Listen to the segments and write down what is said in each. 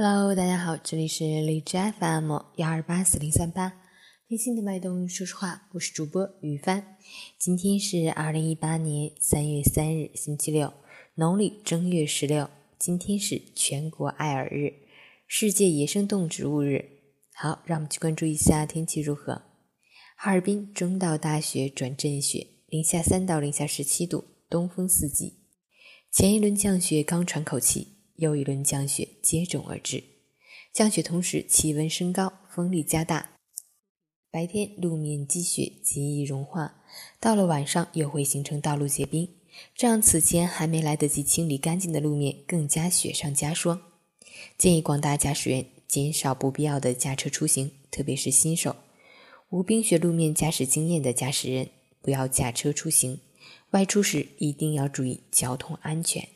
Hello，大家好，这里是荔枝 FM 幺二八四零三八，听心的脉动，说实话，我是主播于帆。今天是二零一八年三月三日，星期六，农历正月十六。今天是全国爱耳日，世界野生动植物日。好，让我们去关注一下天气如何。哈尔滨中到大雪转阵雪，零下三到零下十七度，东风四级。前一轮降雪刚喘口气。又一轮降雪接踵而至，降雪同时气温升高，风力加大，白天路面积雪极易融化，到了晚上又会形成道路结冰，这让此前还没来得及清理干净的路面更加雪上加霜。建议广大驾驶员减少不必要的驾车出行，特别是新手、无冰雪路面驾驶经验的驾驶人不要驾车出行，外出时一定要注意交通安全。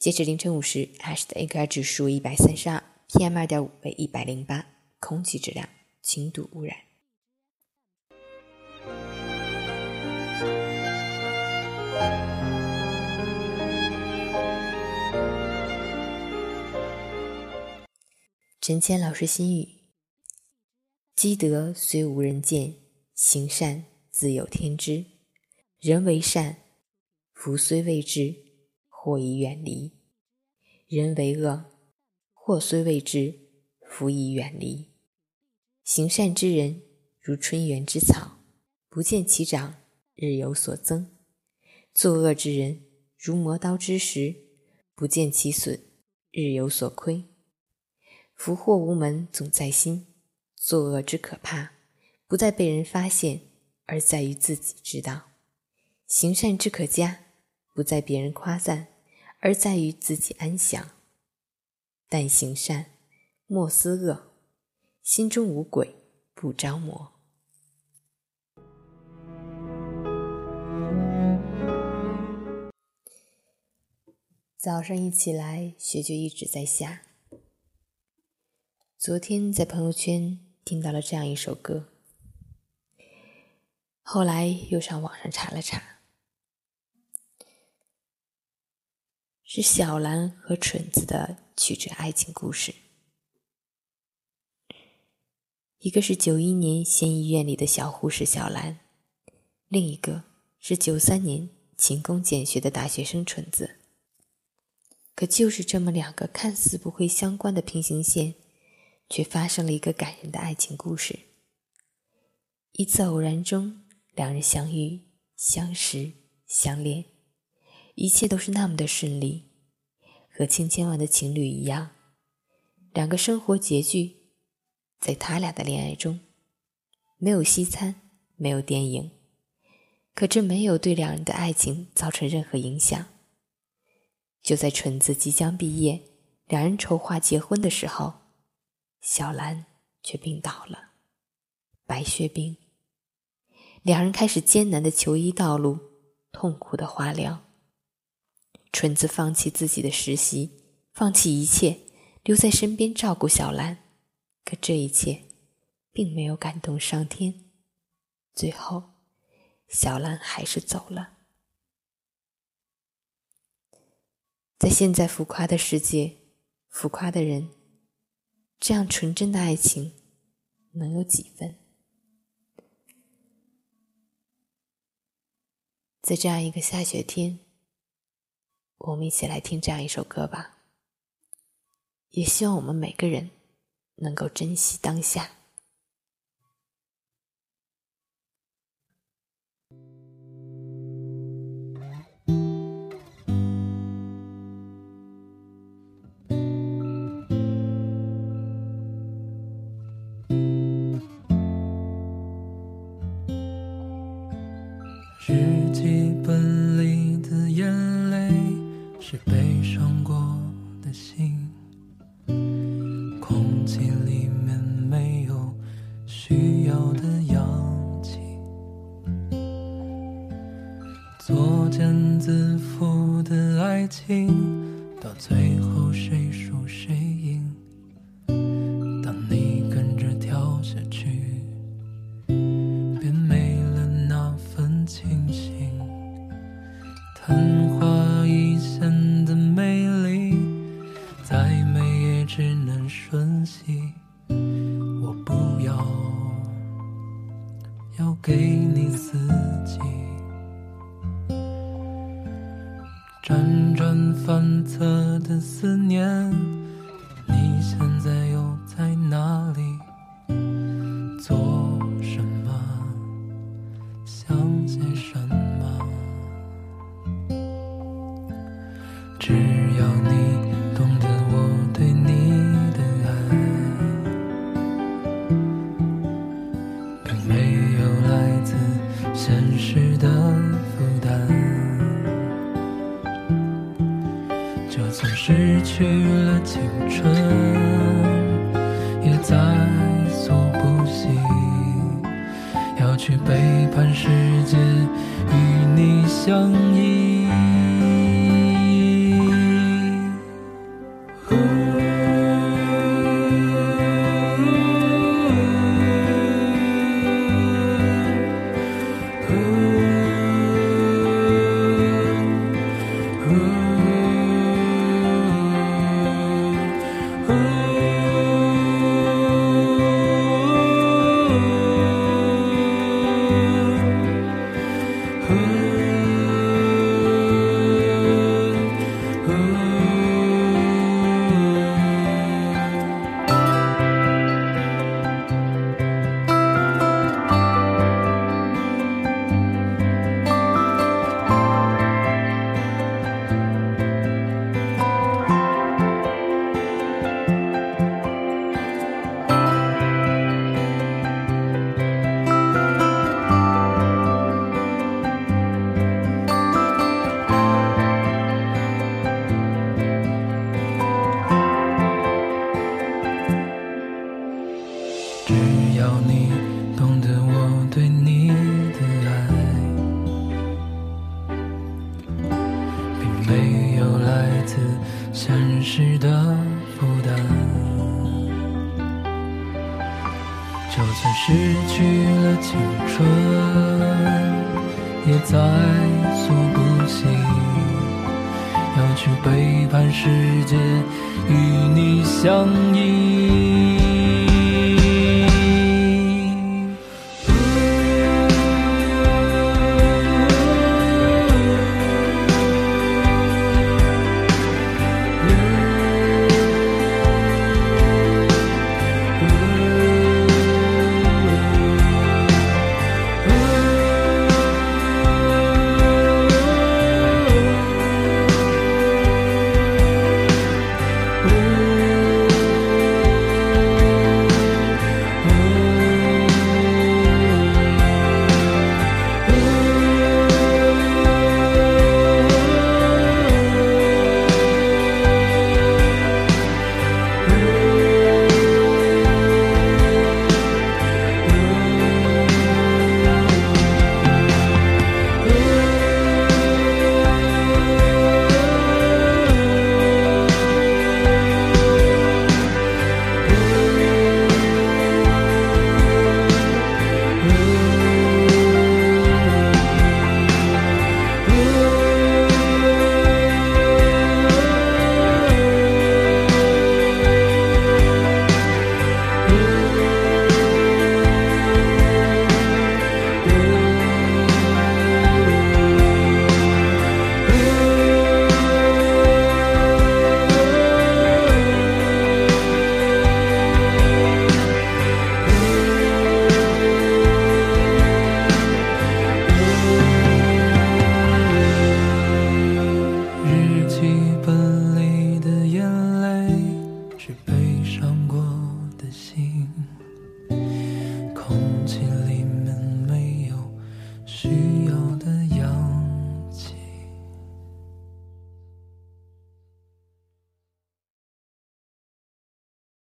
截至凌晨五时，Ash 的 AQI 指数一百三十二，PM 二点五为一百零八，空气质量轻度污染。陈谦老师心语：积德虽无人见，行善自有天知。人为善，福虽未至。祸已远离，人为恶，祸虽未至，福已远离。行善之人如春园之草，不见其长，日有所增；作恶之人如磨刀之石，不见其损，日有所亏。福祸无门，总在心。作恶之可怕，不在被人发现，而在于自己知道；行善之可嘉。不在别人夸赞，而在于自己安详。但行善，莫思恶，心中无鬼，不着魔。早上一起来，雪就一直在下。昨天在朋友圈听到了这样一首歌，后来又上网上查了查。是小兰和蠢子的曲折爱情故事。一个是九一年县医院里的小护士小兰，另一个是九三年勤工俭学的大学生蠢子。可就是这么两个看似不会相关的平行线，却发生了一个感人的爱情故事。一次偶然中，两人相遇、相识、相恋。一切都是那么的顺利，和千千万的情侣一样，两个生活拮据，在他俩的恋爱中，没有西餐，没有电影，可这没有对两人的爱情造成任何影响。就在纯子即将毕业，两人筹划结婚的时候，小兰却病倒了，白血病。两人开始艰难的求医道路，痛苦的化疗。纯子放弃自己的实习，放弃一切，留在身边照顾小兰。可这一切，并没有感动上天。最后，小兰还是走了。在现在浮夸的世界，浮夸的人，这样纯真的爱情，能有几分？在这样一个下雪天。我们一起来听这样一首歌吧，也希望我们每个人能够珍惜当下。到最后谁输谁赢，当你跟着跳下去，便没了那份清醒，昙花一现的美丽。再美也只能瞬息，我不要。要给你自己。辗转反侧的思念，你现在又在哪里？失去了青春，也在所不惜，要去背叛世界，与你相依。真实的负担。就算失去了青春，也在所不惜，要去背叛世界，与你相依。